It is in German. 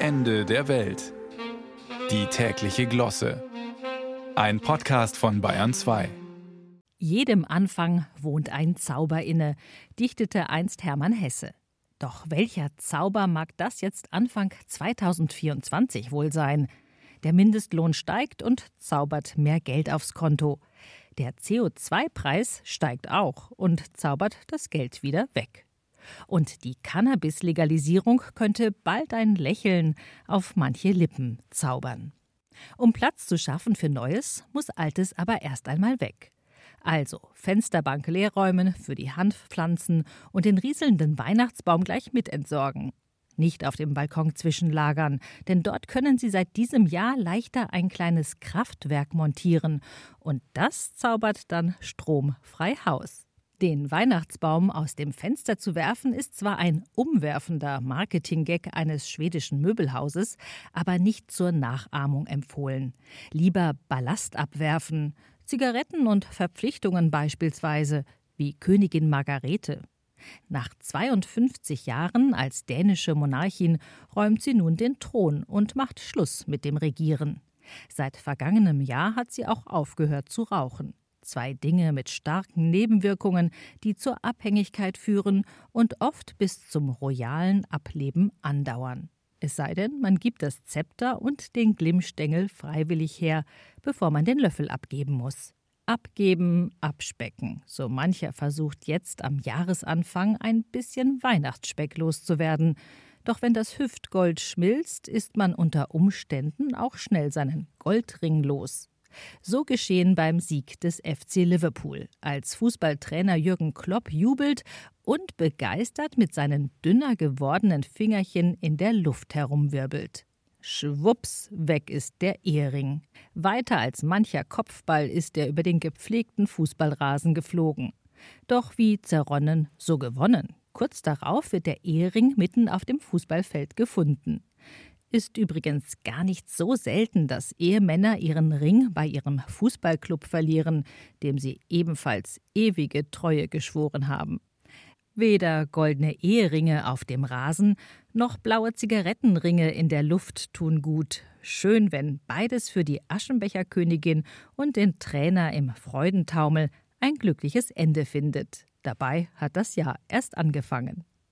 Ende der Welt. Die tägliche Glosse. Ein Podcast von Bayern 2. Jedem Anfang wohnt ein Zauber inne, dichtete einst Hermann Hesse. Doch welcher Zauber mag das jetzt Anfang 2024 wohl sein? Der Mindestlohn steigt und zaubert mehr Geld aufs Konto. Der CO2-Preis steigt auch und zaubert das Geld wieder weg. Und die Cannabis-Legalisierung könnte bald ein Lächeln auf manche Lippen zaubern. Um Platz zu schaffen für Neues, muss Altes aber erst einmal weg. Also Fensterbank leerräumen, für die Hanfpflanzen und den rieselnden Weihnachtsbaum gleich mitentsorgen. Nicht auf dem Balkon zwischenlagern, denn dort können Sie seit diesem Jahr leichter ein kleines Kraftwerk montieren. Und das zaubert dann stromfrei Haus. Den Weihnachtsbaum aus dem Fenster zu werfen, ist zwar ein umwerfender Marketing-Gag eines schwedischen Möbelhauses, aber nicht zur Nachahmung empfohlen. Lieber Ballast abwerfen, Zigaretten und Verpflichtungen beispielsweise, wie Königin Margarete. Nach 52 Jahren als dänische Monarchin räumt sie nun den Thron und macht Schluss mit dem Regieren. Seit vergangenem Jahr hat sie auch aufgehört zu rauchen. Zwei Dinge mit starken Nebenwirkungen, die zur Abhängigkeit führen und oft bis zum royalen Ableben andauern. Es sei denn, man gibt das Zepter und den Glimmstängel freiwillig her, bevor man den Löffel abgeben muss. Abgeben, abspecken. So mancher versucht jetzt am Jahresanfang ein bisschen Weihnachtsspeck loszuwerden. Doch wenn das Hüftgold schmilzt, ist man unter Umständen auch schnell seinen Goldring los. So geschehen beim Sieg des FC Liverpool, als Fußballtrainer Jürgen Klopp jubelt und begeistert mit seinen dünner gewordenen Fingerchen in der Luft herumwirbelt. Schwups, weg ist der Ehering. Weiter als mancher Kopfball ist er über den gepflegten Fußballrasen geflogen. Doch wie zerronnen, so gewonnen. Kurz darauf wird der Ehering mitten auf dem Fußballfeld gefunden. Ist übrigens gar nicht so selten, dass Ehemänner ihren Ring bei ihrem Fußballclub verlieren, dem sie ebenfalls ewige Treue geschworen haben. Weder goldene Eheringe auf dem Rasen noch blaue Zigarettenringe in der Luft tun gut. Schön, wenn beides für die Aschenbecherkönigin und den Trainer im Freudentaumel ein glückliches Ende findet. Dabei hat das Jahr erst angefangen.